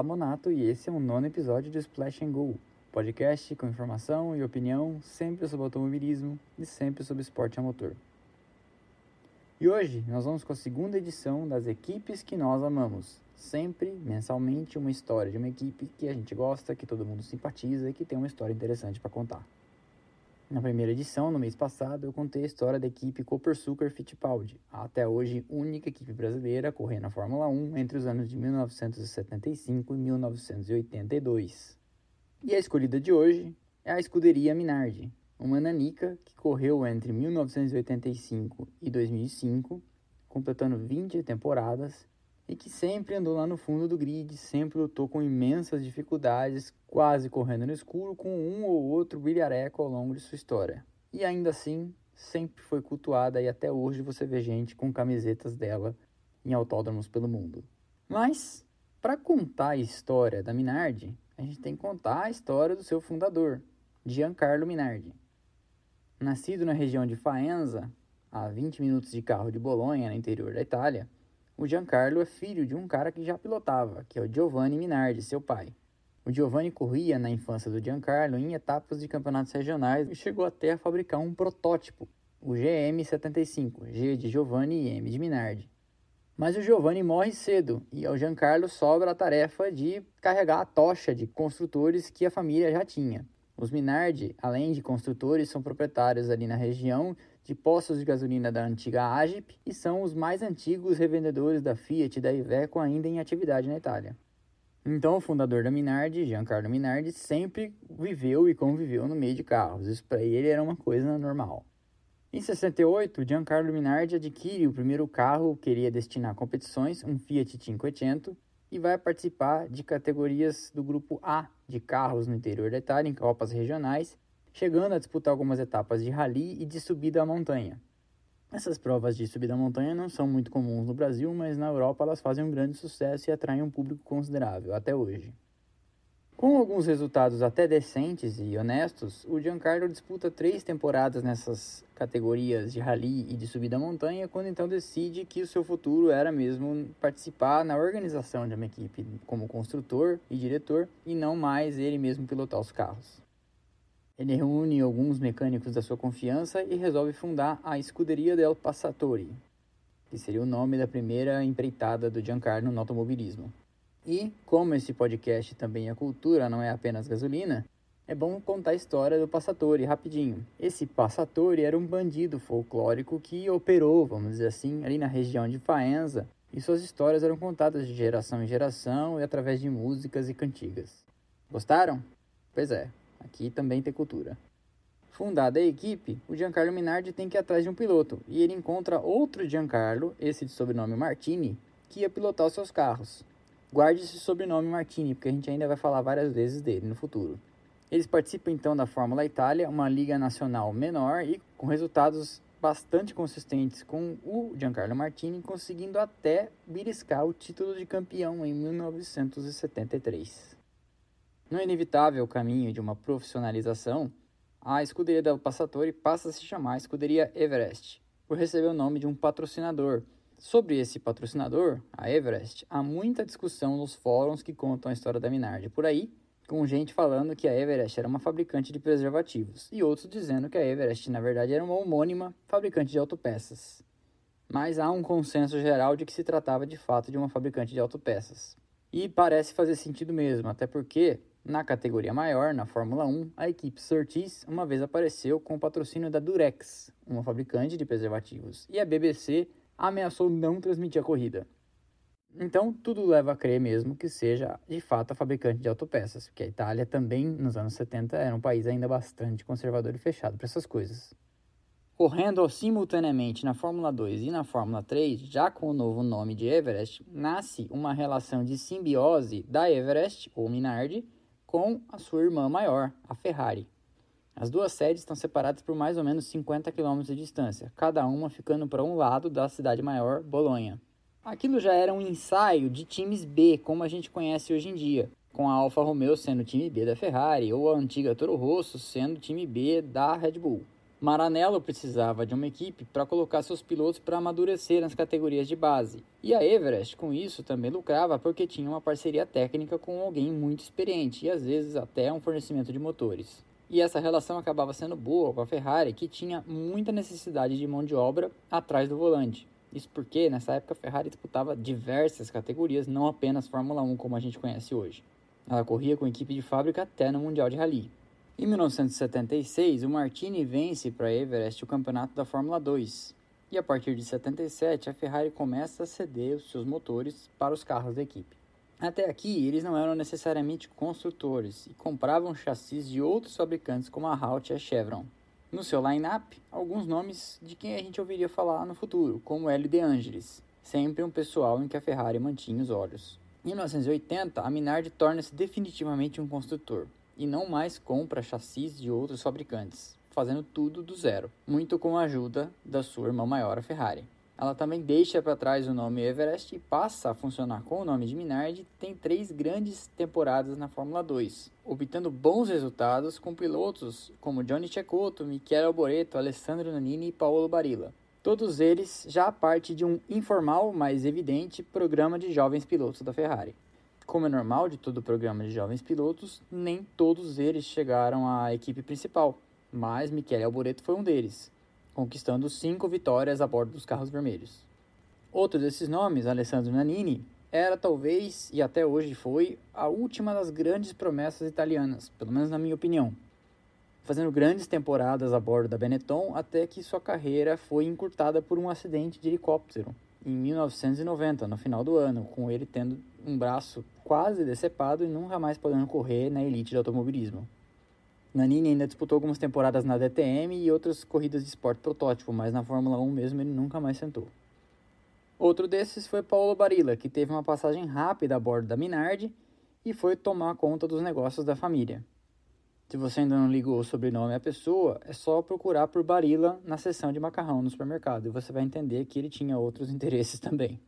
Rodrigo Lamonato e esse é o nono episódio de Splash and Go, podcast com informação e opinião sempre sobre automobilismo e sempre sobre esporte a motor. E hoje nós vamos com a segunda edição das equipes que nós amamos. Sempre, mensalmente, uma história de uma equipe que a gente gosta, que todo mundo simpatiza e que tem uma história interessante para contar. Na primeira edição, no mês passado, eu contei a história da equipe Copersucar Fittipaldi, a até hoje única equipe brasileira a correr na Fórmula 1 entre os anos de 1975 e 1982. E a escolhida de hoje é a escuderia Minardi, uma nanica que correu entre 1985 e 2005, completando 20 temporadas e que sempre andou lá no fundo do grid, sempre lutou com imensas dificuldades, quase correndo no escuro, com um ou outro brilhareco ao longo de sua história. E ainda assim, sempre foi cultuada e até hoje você vê gente com camisetas dela em autódromos pelo mundo. Mas, para contar a história da Minardi, a gente tem que contar a história do seu fundador, Giancarlo Minardi. Nascido na região de Faenza, a 20 minutos de carro de Bolonha, no interior da Itália, o Giancarlo é filho de um cara que já pilotava, que é o Giovanni Minardi, seu pai. O Giovanni corria na infância do Giancarlo em etapas de campeonatos regionais e chegou até a fabricar um protótipo, o GM75, G de Giovanni e M de Minardi. Mas o Giovanni morre cedo e ao Giancarlo sobra a tarefa de carregar a tocha de construtores que a família já tinha. Os Minardi, além de construtores, são proprietários ali na região de postos de gasolina da antiga Agip e são os mais antigos revendedores da Fiat e da Iveco ainda em atividade na Itália. Então, o fundador da Minardi, Giancarlo Minardi, sempre viveu e conviveu no meio de carros. Isso para ele era uma coisa normal. Em 68, Giancarlo Minardi adquire o primeiro carro que queria destinar a competições, um Fiat 500, e vai participar de categorias do grupo A de carros no interior da Itália, em Copas regionais, chegando a disputar algumas etapas de rally e de subida à montanha. Essas provas de subida à montanha não são muito comuns no Brasil, mas na Europa elas fazem um grande sucesso e atraem um público considerável até hoje. Com alguns resultados até decentes e honestos, o Giancarlo disputa três temporadas nessas categorias de rally e de subida à montanha, quando então decide que o seu futuro era mesmo participar na organização de uma equipe como construtor e diretor e não mais ele mesmo pilotar os carros. Ele reúne alguns mecânicos da sua confiança e resolve fundar a Scuderia del Passatore, que seria o nome da primeira empreitada do Giancarlo no automobilismo. E, como esse podcast também é cultura, não é apenas gasolina, é bom contar a história do Passatore rapidinho. Esse Passatore era um bandido folclórico que operou, vamos dizer assim, ali na região de Faenza, e suas histórias eram contadas de geração em geração e através de músicas e cantigas. Gostaram? Pois é, aqui também tem cultura. Fundada a equipe, o Giancarlo Minardi tem que ir atrás de um piloto, e ele encontra outro Giancarlo, esse de sobrenome Martini, que ia pilotar os seus carros. Guarde esse sobrenome Martini, porque a gente ainda vai falar várias vezes dele no futuro. Eles participam então da Fórmula Itália, uma liga nacional menor e com resultados bastante consistentes com o Giancarlo Martini, conseguindo até beliscar o título de campeão em 1973. No inevitável caminho de uma profissionalização, a escuderia del Passatore passa a se chamar Escuderia Everest, por receber o nome de um patrocinador, Sobre esse patrocinador, a Everest, há muita discussão nos fóruns que contam a história da Minardi por aí, com gente falando que a Everest era uma fabricante de preservativos e outros dizendo que a Everest, na verdade, era uma homônima fabricante de autopeças. Mas há um consenso geral de que se tratava de fato de uma fabricante de autopeças. E parece fazer sentido mesmo, até porque, na categoria maior, na Fórmula 1, a equipe Surtees uma vez apareceu com o patrocínio da Durex, uma fabricante de preservativos, e a BBC ameaçou não transmitir a corrida. Então, tudo leva a crer mesmo que seja de fato a fabricante de autopeças, porque a Itália também, nos anos 70, era um país ainda bastante conservador e fechado para essas coisas. Correndo simultaneamente na Fórmula 2 e na Fórmula 3, já com o novo nome de Everest, nasce uma relação de simbiose da Everest, ou Minardi, com a sua irmã maior, a Ferrari. As duas sedes estão separadas por mais ou menos 50 km de distância, cada uma ficando para um lado da cidade maior, Bolonha. Aquilo já era um ensaio de times B, como a gente conhece hoje em dia, com a Alfa Romeo sendo o time B da Ferrari ou a antiga Toro Rosso sendo o time B da Red Bull. Maranello precisava de uma equipe para colocar seus pilotos para amadurecer nas categorias de base. E a Everest, com isso, também lucrava porque tinha uma parceria técnica com alguém muito experiente e às vezes até um fornecimento de motores. E essa relação acabava sendo boa com a Ferrari, que tinha muita necessidade de mão de obra atrás do volante. Isso porque nessa época a Ferrari disputava diversas categorias, não apenas Fórmula 1 como a gente conhece hoje. Ela corria com equipe de fábrica até no Mundial de Rally. Em 1976, o Martini vence para Everest o campeonato da Fórmula 2. E a partir de 77, a Ferrari começa a ceder os seus motores para os carros da equipe. Até aqui, eles não eram necessariamente construtores e compravam chassis de outros fabricantes como a Halt e a Chevron. No seu line-up, alguns nomes de quem a gente ouviria falar no futuro, como L. De Angelis, sempre um pessoal em que a Ferrari mantinha os olhos. Em 1980, a Minardi torna-se definitivamente um construtor e não mais compra chassis de outros fabricantes, fazendo tudo do zero, muito com a ajuda da sua irmã maior, a Ferrari. Ela também deixa para trás o nome Everest e passa a funcionar com o nome de Minardi. Tem três grandes temporadas na Fórmula 2, obtendo bons resultados com pilotos como Johnny Cecotto, Michele Alboreto, Alessandro Nannini e Paolo Barilla. Todos eles já parte de um informal, mas evidente, programa de jovens pilotos da Ferrari. Como é normal de todo o programa de jovens pilotos, nem todos eles chegaram à equipe principal, mas Michele Alboreto foi um deles, conquistando cinco vitórias a bordo dos carros vermelhos. Outro desses nomes, Alessandro Nannini, era talvez, e até hoje foi, a última das grandes promessas italianas, pelo menos na minha opinião. Fazendo grandes temporadas a bordo da Benetton até que sua carreira foi encurtada por um acidente de helicóptero em 1990, no final do ano, com ele tendo um braço quase decepado e nunca mais podendo correr na elite de automobilismo. Nanini ainda disputou algumas temporadas na DTM e outras corridas de esporte protótipo, mas na Fórmula 1 mesmo ele nunca mais sentou. Outro desses foi Paulo Barilla, que teve uma passagem rápida a bordo da Minardi e foi tomar conta dos negócios da família. Se você ainda não ligou o sobrenome à pessoa, é só procurar por Barilla na seção de macarrão no supermercado e você vai entender que ele tinha outros interesses também.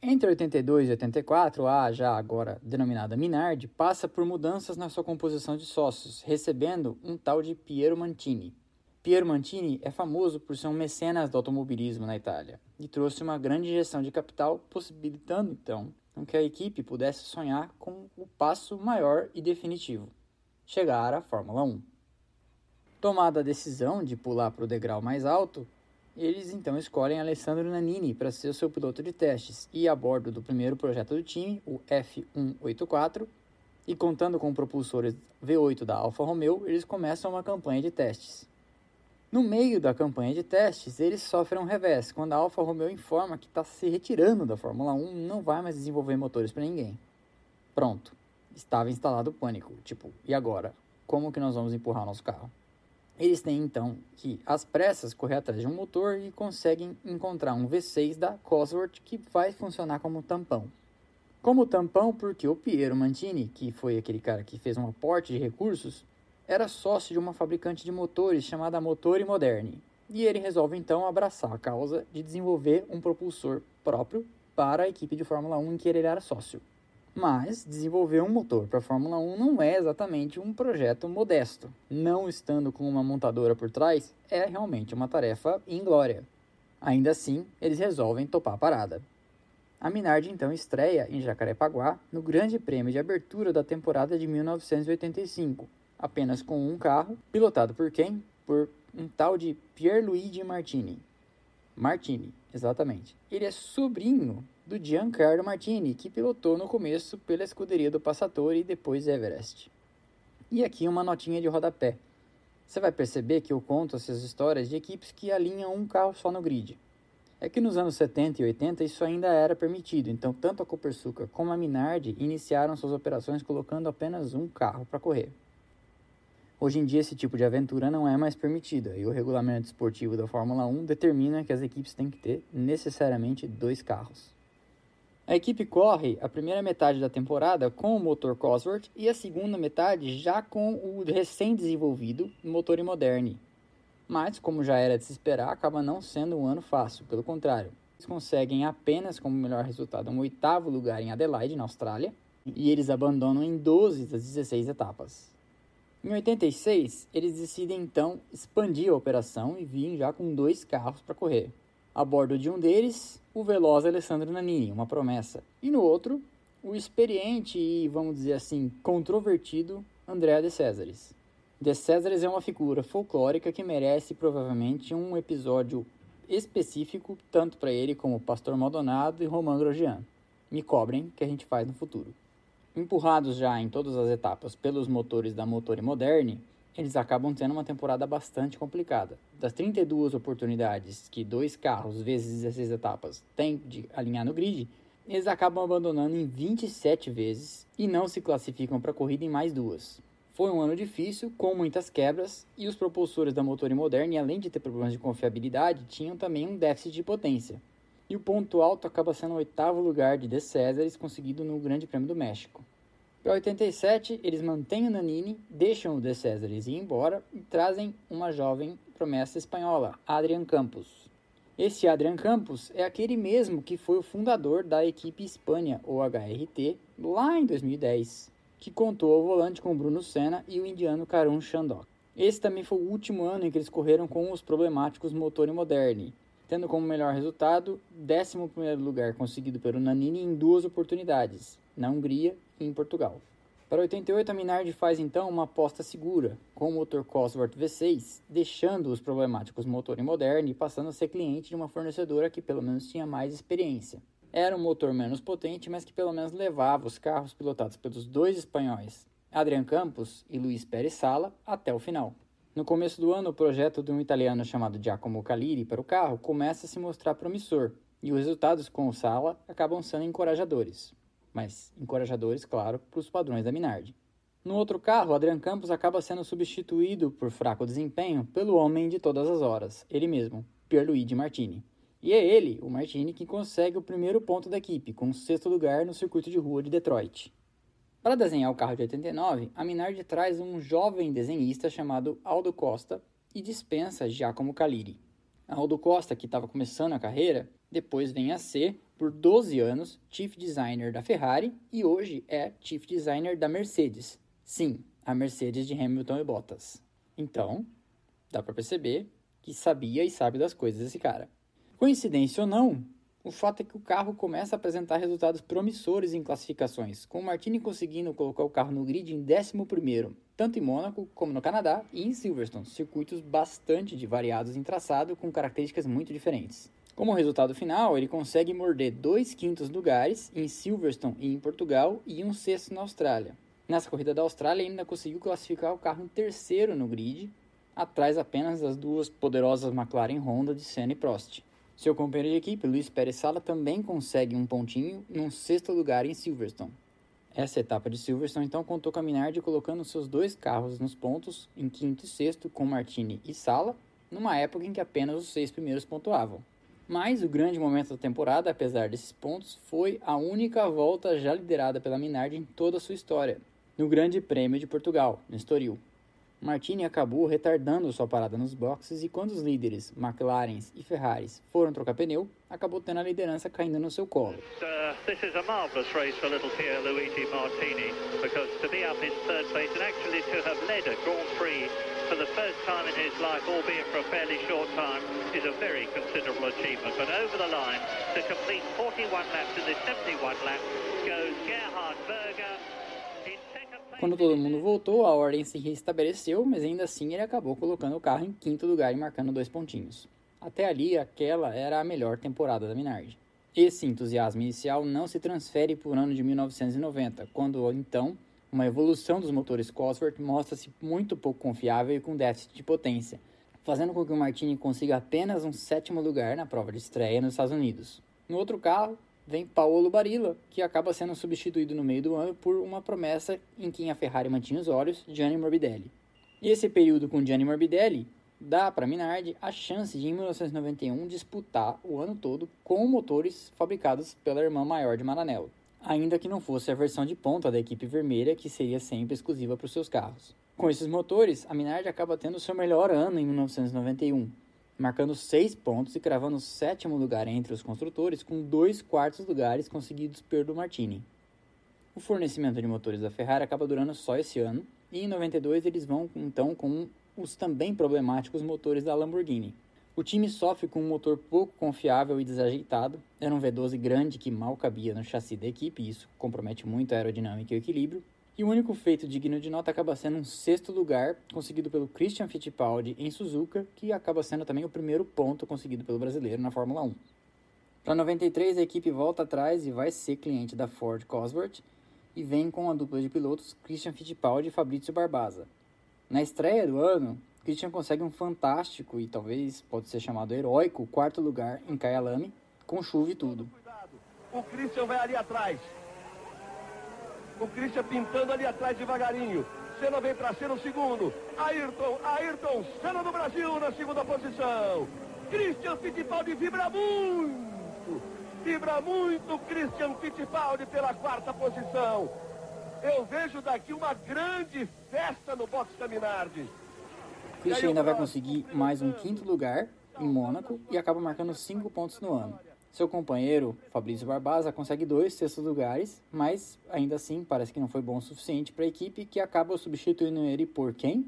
Entre 82 e 84, a já agora denominada Minardi passa por mudanças na sua composição de sócios, recebendo um tal de Piero Mantini. Piero Mantini é famoso por ser um mecenas do automobilismo na Itália e trouxe uma grande injeção de capital, possibilitando então que a equipe pudesse sonhar com o passo maior e definitivo chegar à Fórmula 1. Tomada a decisão de pular para o degrau mais alto, eles então escolhem Alessandro Nannini para ser o seu piloto de testes e a bordo do primeiro projeto do time, o F184, e contando com propulsores V8 da Alfa Romeo, eles começam uma campanha de testes. No meio da campanha de testes, eles sofrem um revés quando a Alfa Romeo informa que está se retirando da Fórmula 1 e não vai mais desenvolver motores para ninguém. Pronto estava instalado o pânico. Tipo, e agora? Como que nós vamos empurrar nosso carro? Eles têm então que, às pressas, correr atrás de um motor e conseguem encontrar um V6 da Cosworth que vai funcionar como tampão. Como tampão, porque o Piero Mantini, que foi aquele cara que fez um aporte de recursos, era sócio de uma fabricante de motores chamada Motori Moderni. E ele resolve então abraçar a causa de desenvolver um propulsor próprio para a equipe de Fórmula 1 em que ele era sócio. Mas desenvolver um motor para a Fórmula 1 não é exatamente um projeto modesto. Não estando com uma montadora por trás é realmente uma tarefa inglória. Ainda assim, eles resolvem topar a parada. A Minardi então estreia em Jacarepaguá no Grande Prêmio de Abertura da temporada de 1985, apenas com um carro, pilotado por quem? Por um tal de Pierluigi Martini. Martini, exatamente. Ele é sobrinho do Giancarlo Martini, que pilotou no começo pela escuderia do Passatore e depois Everest. E aqui uma notinha de rodapé. Você vai perceber que eu conto essas histórias de equipes que alinham um carro só no grid. É que nos anos 70 e 80 isso ainda era permitido, então tanto a Copersucar como a Minardi iniciaram suas operações colocando apenas um carro para correr. Hoje em dia esse tipo de aventura não é mais permitida e o regulamento esportivo da Fórmula 1 determina que as equipes têm que ter necessariamente dois carros. A equipe corre a primeira metade da temporada com o motor Cosworth e a segunda metade já com o recém-desenvolvido motor Moderni. Mas, como já era de se esperar, acaba não sendo um ano fácil, pelo contrário. Eles conseguem apenas como melhor resultado um oitavo lugar em Adelaide, na Austrália, e eles abandonam em 12 das 16 etapas. Em 86, eles decidem então expandir a operação e virem já com dois carros para correr. A bordo de um deles, o veloz Alessandro Nannini, uma promessa, e no outro, o experiente e, vamos dizer assim, controvertido Andrea de Césares. De Césares é uma figura folclórica que merece provavelmente um episódio específico tanto para ele como Pastor Maldonado e Romain Grosjean. Me cobrem que a gente faz no futuro. Empurrados já em todas as etapas pelos motores da Motori Moderne, eles acabam tendo uma temporada bastante complicada. Das 32 oportunidades que dois carros vezes 16 etapas têm de alinhar no grid, eles acabam abandonando em 27 vezes e não se classificam para a corrida em mais duas. Foi um ano difícil, com muitas quebras, e os propulsores da Motori Moderne, além de ter problemas de confiabilidade, tinham também um déficit de potência. E o ponto alto acaba sendo o oitavo lugar de De Césares conseguido no Grande Prêmio do México. Para 87, eles mantêm o Nanini, deixam o De Césares ir embora e trazem uma jovem promessa espanhola, Adrian Campos. Esse Adrian Campos é aquele mesmo que foi o fundador da equipe Espanha, ou HRT, lá em 2010 que contou ao volante com Bruno Senna e o indiano Karun Chandok. Esse também foi o último ano em que eles correram com os problemáticos motor Moderne, tendo como melhor resultado 11 lugar conseguido pelo Nanini em duas oportunidades, na Hungria em Portugal. Para 88, a Minardi faz então uma aposta segura, com o motor Cosworth V6, deixando os problemáticos motor Moderne e passando a ser cliente de uma fornecedora que pelo menos tinha mais experiência. Era um motor menos potente, mas que pelo menos levava os carros pilotados pelos dois espanhóis, Adrian Campos e Luiz Pérez Sala, até o final. No começo do ano, o projeto de um italiano chamado Giacomo Caliri para o carro começa a se mostrar promissor, e os resultados com o Sala acabam sendo encorajadores. Mas encorajadores, claro, para os padrões da Minardi. No outro carro, Adrian Campos acaba sendo substituído por fraco desempenho pelo homem de todas as horas, ele mesmo, Pierluigi Martini. E é ele, o Martini, que consegue o primeiro ponto da equipe, com o sexto lugar no circuito de rua de Detroit. Para desenhar o carro de 89, a Minardi traz um jovem desenhista chamado Aldo Costa e dispensa Giacomo Caliri. Aldo Costa, que estava começando a carreira, depois vem a ser, por 12 anos, Chief Designer da Ferrari e hoje é Chief Designer da Mercedes. Sim, a Mercedes de Hamilton e Bottas. Então, dá para perceber que sabia e sabe das coisas esse cara. Coincidência ou não, o fato é que o carro começa a apresentar resultados promissores em classificações, com o Martini conseguindo colocar o carro no grid em 11º, tanto em Mônaco como no Canadá e em Silverstone, circuitos bastante variados em traçado com características muito diferentes. Como resultado final, ele consegue morder dois quintos lugares em Silverstone e em Portugal e um sexto na Austrália. Nessa corrida da Austrália, ainda conseguiu classificar o carro em terceiro no grid, atrás apenas das duas poderosas McLaren Honda de Senna e Prost. Seu companheiro de equipe, Luiz Pérez Sala, também consegue um pontinho num sexto lugar em Silverstone. Essa etapa de Silverstone então contou com a Minardi colocando seus dois carros nos pontos, em quinto e sexto, com Martini e Sala, numa época em que apenas os seis primeiros pontuavam. Mas o grande momento da temporada, apesar desses pontos, foi a única volta já liderada pela Minardi em toda a sua história, no Grande Prêmio de Portugal, no Estoril. Martini acabou retardando sua parada nos boxes e quando os líderes, McLaren e Ferraris, foram trocar pneu, acabou tendo a liderança caindo no seu colo. Uh, this is a marvelous race for little Pierre Luigi Martini because to be up in third place and actually to have led a Grand Prix for the first time in his life, albeit for a fairly short time, is a very considerable achievement. But over the line to complete 41 laps in this 71 lap goes Gerhard Berger. Quando todo mundo voltou, a ordem se restabeleceu, mas ainda assim ele acabou colocando o carro em quinto lugar e marcando dois pontinhos. Até ali, aquela era a melhor temporada da Minardi. Esse entusiasmo inicial não se transfere para o ano de 1990, quando então uma evolução dos motores Cosworth mostra-se muito pouco confiável e com déficit de potência, fazendo com que o Martini consiga apenas um sétimo lugar na prova de estreia nos Estados Unidos. No outro carro, vem Paolo Barilla, que acaba sendo substituído no meio do ano por uma promessa em quem a Ferrari mantinha os olhos, Gianni Morbidelli. E esse período com Gianni Morbidelli dá para Minardi a chance de, em 1991, disputar o ano todo com motores fabricados pela irmã maior de Maranello, ainda que não fosse a versão de ponta da equipe vermelha, que seria sempre exclusiva para os seus carros. Com esses motores, a Minardi acaba tendo seu melhor ano em 1991, marcando seis pontos e cravando o sétimo lugar entre os construtores, com dois quartos lugares conseguidos pelo Martini. O fornecimento de motores da Ferrari acaba durando só esse ano, e em 92 eles vão então com os também problemáticos motores da Lamborghini. O time sofre com um motor pouco confiável e desajeitado, era um V12 grande que mal cabia no chassi da equipe, e isso compromete muito a aerodinâmica e o equilíbrio, e o único feito digno de nota acaba sendo um sexto lugar, conseguido pelo Christian Fittipaldi em Suzuka, que acaba sendo também o primeiro ponto conseguido pelo brasileiro na Fórmula 1. Para 93, a equipe volta atrás e vai ser cliente da Ford Cosworth, e vem com a dupla de pilotos Christian Fittipaldi e Fabrizio Barbaza. Na estreia do ano, Christian consegue um fantástico e talvez pode ser chamado heróico quarto lugar em Kyalami, com chuva e tudo. O Christian vai ali atrás. O Christian pintando ali atrás devagarinho. Senna vem para ser o segundo. Ayrton, Ayrton, Senna do Brasil na segunda posição. Christian Fittipaldi vibra muito. Vibra muito Christian Fittipaldi pela quarta posição. Eu vejo daqui uma grande festa no box da Minardi. Christian ainda vai conseguir mais um quinto lugar em Mônaco e acaba marcando cinco pontos no ano. Seu companheiro, Fabrício Barbaza, consegue dois sextos lugares, mas ainda assim parece que não foi bom o suficiente para a equipe que acaba substituindo ele por quem?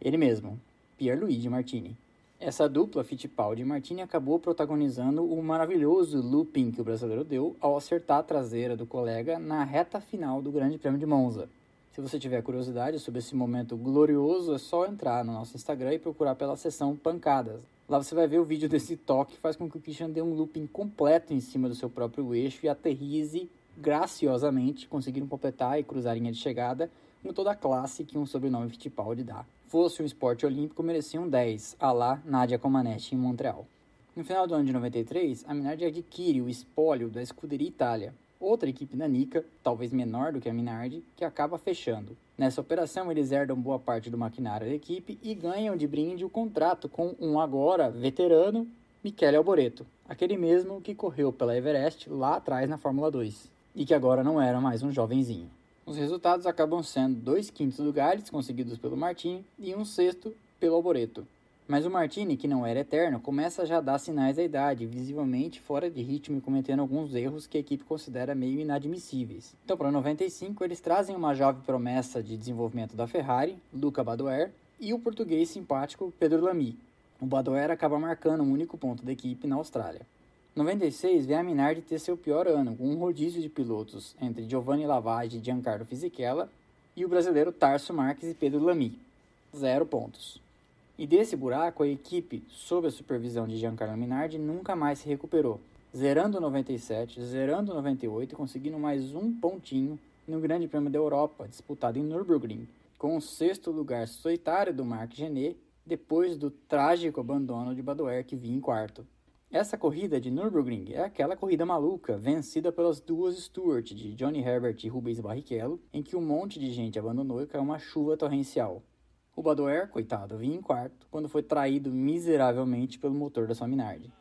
Ele mesmo, Pierluigi Martini. Essa dupla Fittipaldi e Martini acabou protagonizando o maravilhoso looping que o brasileiro deu ao acertar a traseira do colega na reta final do Grande Prêmio de Monza. Se você tiver curiosidade sobre esse momento glorioso, é só entrar no nosso Instagram e procurar pela seção Pancadas. Lá você vai ver o vídeo desse toque que faz com que o Christian dê um looping completo em cima do seu próprio eixo e aterrize graciosamente, conseguindo completar e cruzar a linha de chegada com toda a classe que um sobrenome Fittipaldi dá. Fosse um esporte olímpico, merecia um 10, a lá Nadia Comaneci em Montreal. No final do ano de 93, a Minardi adquire o espólio da Scuderia Itália, outra equipe nanica, talvez menor do que a Minardi, que acaba fechando. Nessa operação, eles herdam boa parte do maquinário da equipe e ganham de brinde o contrato com um agora veterano Michele Alboreto, aquele mesmo que correu pela Everest lá atrás na Fórmula 2 e que agora não era mais um jovenzinho. Os resultados acabam sendo dois quintos lugares conseguidos pelo Martini e um sexto pelo Alboreto. Mas o Martini, que não era eterno, começa já a dar sinais da idade, visivelmente fora de ritmo e cometendo alguns erros que a equipe considera meio inadmissíveis. Então, para 95, eles trazem uma jovem promessa de desenvolvimento da Ferrari, Luca Badoer, e o português simpático Pedro Lamy. O Badoer acaba marcando um único ponto da equipe na Austrália. 96 vê a Minardi ter seu pior ano, com um rodízio de pilotos entre Giovanni Lavage e Giancarlo Fisichella e o brasileiro Tarso Marques e Pedro Lamy. Zero pontos. E desse buraco, a equipe, sob a supervisão de Giancarlo Minardi, nunca mais se recuperou, zerando 97, zerando 98 e conseguindo mais um pontinho no Grande Prêmio da Europa, disputado em Nürburgring, com o sexto lugar solitário do Marc Genet, depois do trágico abandono de Badoer, que vinha em quarto. Essa corrida de Nürburgring é aquela corrida maluca, vencida pelas duas Stewart de Johnny Herbert e Rubens Barrichello, em que um monte de gente abandonou e caiu uma chuva torrencial. O Badoer, coitado, vinha em quarto quando foi traído miseravelmente pelo motor da sua Minardi.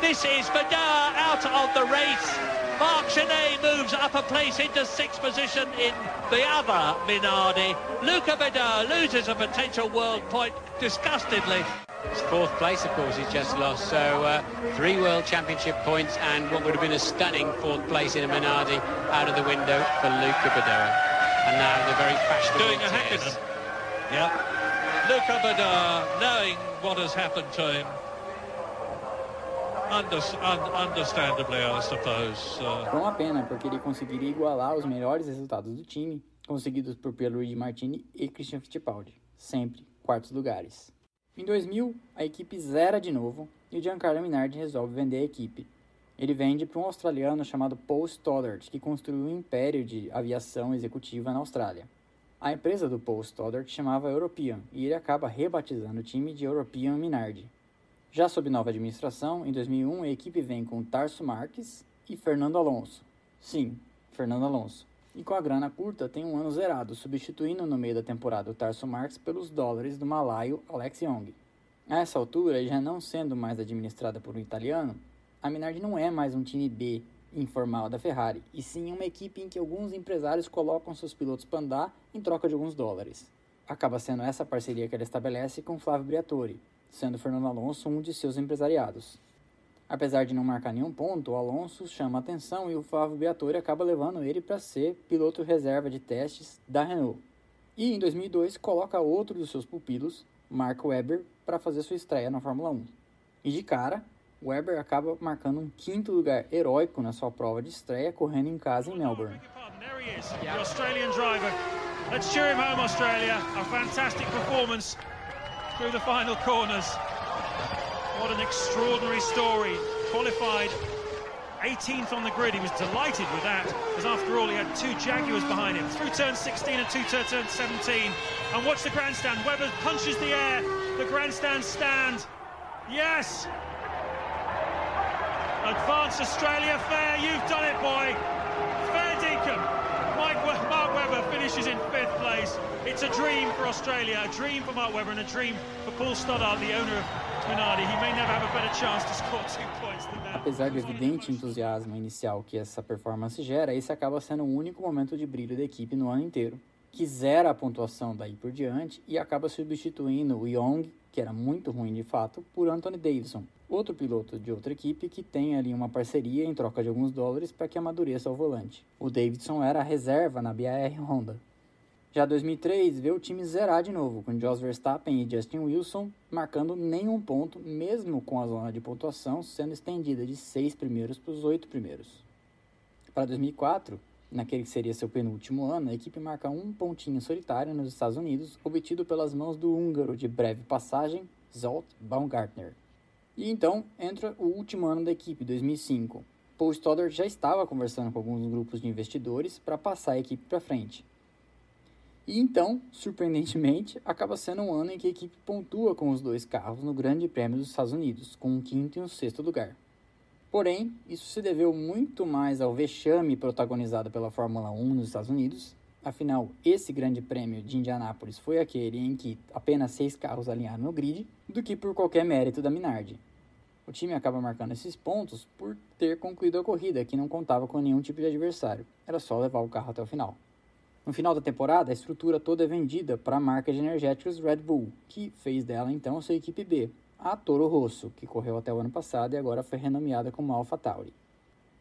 This is Vidar out of the race. Mark Genet moves up a place into sixth position in the other Minardi. Luca Vidar loses a potential world point disgustedly. It's fourth place, of course, he's just lost. So uh, three World Championship points and what would have been a stunning fourth place in a Minardi out of the window for Luca Vidar. And now the very fashionable Doing a Hakkinen. Yep. Luca Badar, knowing what has happened to him. Under, un, understandably, I suppose. Uh... Foi uma pena, porque ele conseguiria igualar os melhores resultados do time, conseguidos por Pierluigi Martini e Christian Fittipaldi, sempre quartos lugares. Em 2000, a equipe zera de novo e o Giancarlo Minardi resolve vender a equipe, ele vende para um australiano chamado Paul Stoddart, que construiu um império de aviação executiva na Austrália. A empresa do Paul Stoddart chamava European e ele acaba rebatizando o time de European Minardi. Já sob nova administração, em 2001 a equipe vem com Tarso Marques e Fernando Alonso. Sim, Fernando Alonso. E com a grana curta tem um ano zerado, substituindo no meio da temporada o Tarso Marques pelos dólares do malaio Alex Young. A essa altura, já não sendo mais administrada por um italiano, a Minardi não é mais um time B informal da Ferrari, e sim uma equipe em que alguns empresários colocam seus pilotos para andar em troca de alguns dólares. Acaba sendo essa parceria que ela estabelece com Flávio Briatore, sendo Fernando Alonso um de seus empresariados. Apesar de não marcar nenhum ponto, o Alonso chama atenção e o Fábio Briatore acaba levando ele para ser piloto reserva de testes da Renault. E em 2002 coloca outro dos seus pupilos, Mark Webber, para fazer sua estreia na Fórmula 1. E de cara, Webber acaba marcando um quinto lugar heróico na sua prova de estreia correndo em casa em Melbourne. The Australian driver. Let's cheer him home, Australia. A fantastic performance through the final corners. What an extraordinary story. Qualified 18th on the grid. He was delighted with that, because after all, he had two Jaguars behind him. Through turn 16 and two turn 17. And watch the grandstand. Webber punches the air. The grandstand stand. Yes! Advance Australia fair. You've done it, boy. Fair Deacon. Mark Webber finishes in fifth place. It's a dream for Australia, a dream for Mark Webber and a dream for Paul Stoddard, the owner of Minardi. He may never have a better chance to score two points than that. Apesar do evidente entusiasmo inicial que essa performance gera, esse acaba sendo o único momento de brilho da equipe no ano inteiro, que zera a pontuação daí por diante e acaba substituindo o Young, que era muito ruim de fato, por Anthony Davidson, outro piloto de outra equipe que tem ali uma parceria em troca de alguns dólares para que amadureça o volante. O Davidson era a reserva na BAR Honda. Já 2003 vê o time zerar de novo, com Jos Verstappen e Justin Wilson marcando nenhum ponto, mesmo com a zona de pontuação sendo estendida de seis primeiros para os oito primeiros. Para 2004, naquele que seria seu penúltimo ano, a equipe marca um pontinho solitário nos Estados Unidos, obtido pelas mãos do húngaro de breve passagem, Zolt Baumgartner. E então entra o último ano da equipe, 2005. Paul Stoddard já estava conversando com alguns grupos de investidores para passar a equipe para frente. E então, surpreendentemente, acaba sendo um ano em que a equipe pontua com os dois carros no Grande Prêmio dos Estados Unidos, com um quinto e um sexto lugar. Porém, isso se deveu muito mais ao vexame protagonizado pela Fórmula 1 nos Estados Unidos. Afinal, esse Grande Prêmio de Indianápolis foi aquele em que apenas seis carros alinharam no grid, do que por qualquer mérito da Minardi. O time acaba marcando esses pontos por ter concluído a corrida, que não contava com nenhum tipo de adversário, era só levar o carro até o final. No final da temporada, a estrutura toda é vendida para a marca de energéticos Red Bull, que fez dela então sua equipe B, a Toro Rosso, que correu até o ano passado e agora foi renomeada como AlphaTauri.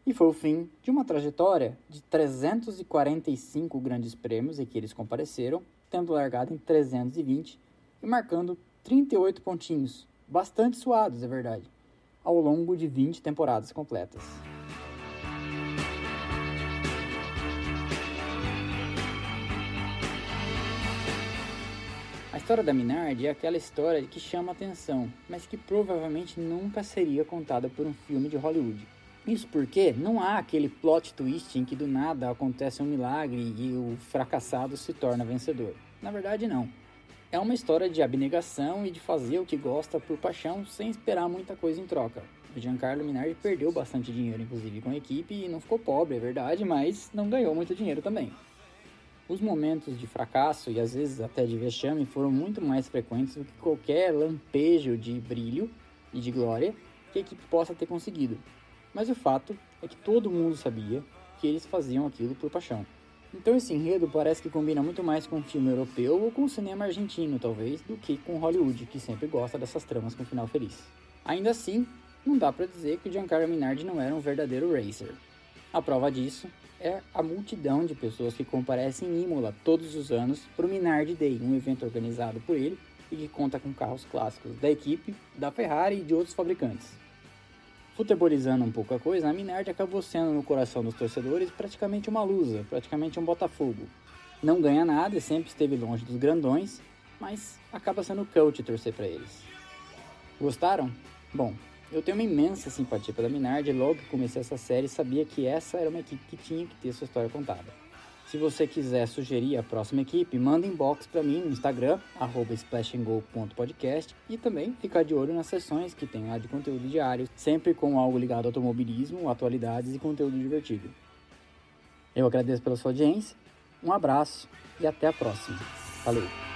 E foi o fim de uma trajetória de 345 grandes prêmios em que eles compareceram, tendo largado em 320 e marcando 38 pontinhos, bastante suados, é verdade ao longo de 20 temporadas completas. A história da Minardi é aquela história que chama atenção, mas que provavelmente nunca seria contada por um filme de Hollywood. Isso porque não há aquele plot twist em que do nada acontece um milagre e o fracassado se torna vencedor. Na verdade, não. É uma história de abnegação e de fazer o que gosta por paixão sem esperar muita coisa em troca. O Giancarlo Minardi perdeu bastante dinheiro, inclusive, com a equipe e não ficou pobre, é verdade, mas não ganhou muito dinheiro também. Os momentos de fracasso e às vezes até de vexame foram muito mais frequentes do que qualquer lampejo de brilho e de glória que a equipe possa ter conseguido. Mas o fato é que todo mundo sabia que eles faziam aquilo por paixão. Então esse enredo parece que combina muito mais com um filme europeu ou com o cinema argentino, talvez, do que com Hollywood, que sempre gosta dessas tramas com final feliz. Ainda assim, não dá para dizer que o Giancarlo Minardi não era um verdadeiro racer. A prova disso é a multidão de pessoas que comparecem em Imola todos os anos para o Minardi Day, um evento organizado por ele e que conta com carros clássicos da equipe, da Ferrari e de outros fabricantes. Futebolizando um pouco a coisa, a Minardi acabou sendo no coração dos torcedores praticamente uma lusa, praticamente um Botafogo. Não ganha nada e sempre esteve longe dos grandões, mas acaba sendo cult torcer para eles. Gostaram? Bom, eu tenho uma imensa simpatia pela Minardi e logo que comecei essa série sabia que essa era uma equipe que tinha que ter sua história contada. Se você quiser sugerir a próxima equipe, manda inbox para mim no Instagram, splashandgo.podcast e também ficar de olho nas sessões que tem lá de conteúdo diário, sempre com algo ligado ao automobilismo, atualidades e conteúdo divertido. Eu agradeço pela sua audiência, um abraço e até a próxima. Valeu!